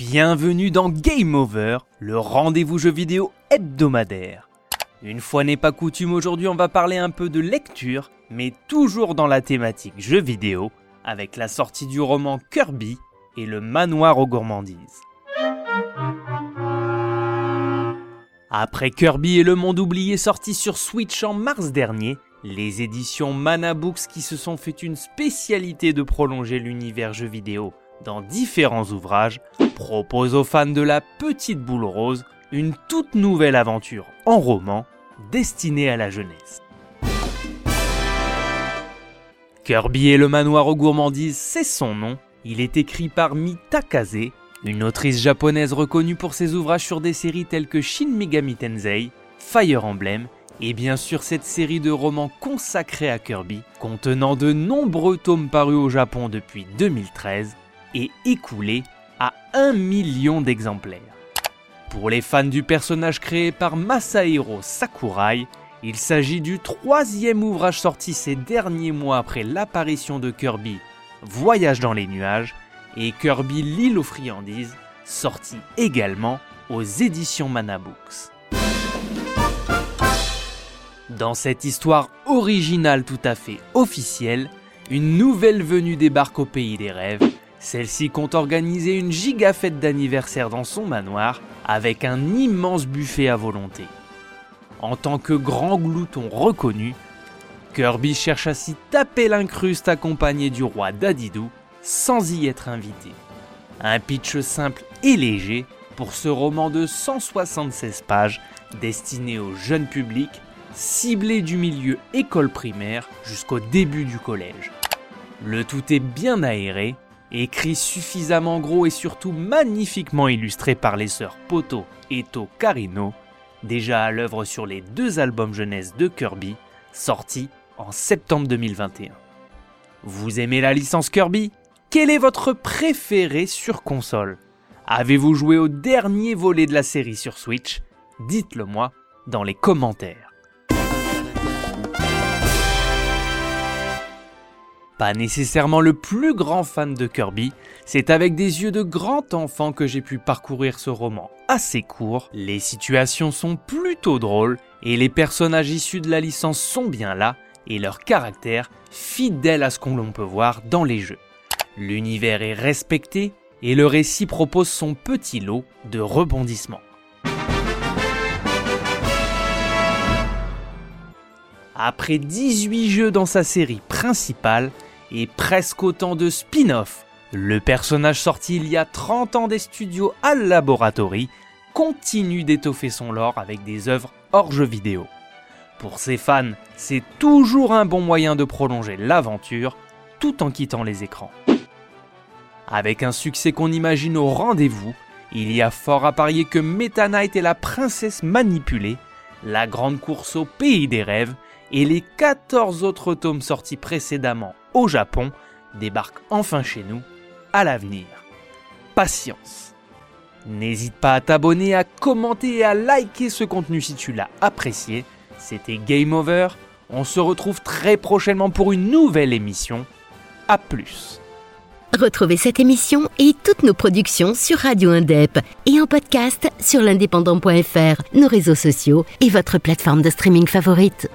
Bienvenue dans Game Over, le rendez-vous jeu vidéo hebdomadaire. Une fois n'est pas coutume, aujourd'hui on va parler un peu de lecture, mais toujours dans la thématique jeu vidéo, avec la sortie du roman Kirby et le manoir aux gourmandises. Après Kirby et le monde oublié sorti sur Switch en mars dernier, les éditions Mana Books qui se sont fait une spécialité de prolonger l'univers jeu vidéo dans différents ouvrages proposent aux fans de la petite boule rose une toute nouvelle aventure en roman destinée à la jeunesse. Kirby et le manoir aux gourmandises, c'est son nom. Il est écrit par Mi Takase, une autrice japonaise reconnue pour ses ouvrages sur des séries telles que Shin Megami Tensei, Fire Emblem et bien sûr cette série de romans consacrés à Kirby, contenant de nombreux tomes parus au Japon depuis 2013 et écoulés à 1 million d'exemplaires. Pour les fans du personnage créé par Masahiro Sakurai, il s'agit du troisième ouvrage sorti ces derniers mois après l'apparition de Kirby Voyage dans les nuages et Kirby l'île aux friandises, sorti également aux éditions Mana Books. Dans cette histoire originale tout à fait officielle, une nouvelle venue débarque au pays des rêves. Celle-ci compte organiser une giga fête d'anniversaire dans son manoir avec un immense buffet à volonté. En tant que grand glouton reconnu, Kirby cherche à s'y taper l'incruste accompagné du roi Dadidou sans y être invité. Un pitch simple et léger pour ce roman de 176 pages destiné au jeune public ciblé du milieu école primaire jusqu'au début du collège. Le tout est bien aéré, écrit suffisamment gros et surtout magnifiquement illustré par les sœurs Poto et To Carino, déjà à l'œuvre sur les deux albums jeunesse de Kirby, sortis en septembre 2021. Vous aimez la licence Kirby? Quel est votre préféré sur console? Avez-vous joué au dernier volet de la série sur Switch? Dites-le moi dans les commentaires. Pas nécessairement le plus grand fan de Kirby, c'est avec des yeux de grand enfant que j'ai pu parcourir ce roman assez court, les situations sont plutôt drôles et les personnages issus de la licence sont bien là et leur caractère fidèle à ce qu'on peut voir dans les jeux. L'univers est respecté et le récit propose son petit lot de rebondissements. Après 18 jeux dans sa série principale, et presque autant de spin-off. Le personnage sorti il y a 30 ans des studios Al Laboratory continue d'étoffer son lore avec des œuvres hors jeu vidéo. Pour ses fans, c'est toujours un bon moyen de prolonger l'aventure tout en quittant les écrans. Avec un succès qu'on imagine au rendez-vous, il y a fort à parier que Meta Knight est la princesse manipulée, la grande course au pays des rêves et les 14 autres tomes sortis précédemment au Japon débarquent enfin chez nous à l'avenir. Patience. N'hésite pas à t'abonner, à commenter et à liker ce contenu si tu l'as apprécié. C'était Game Over. On se retrouve très prochainement pour une nouvelle émission. A plus. Retrouvez cette émission et toutes nos productions sur Radio Indep et en podcast sur l'indépendant.fr, nos réseaux sociaux et votre plateforme de streaming favorite.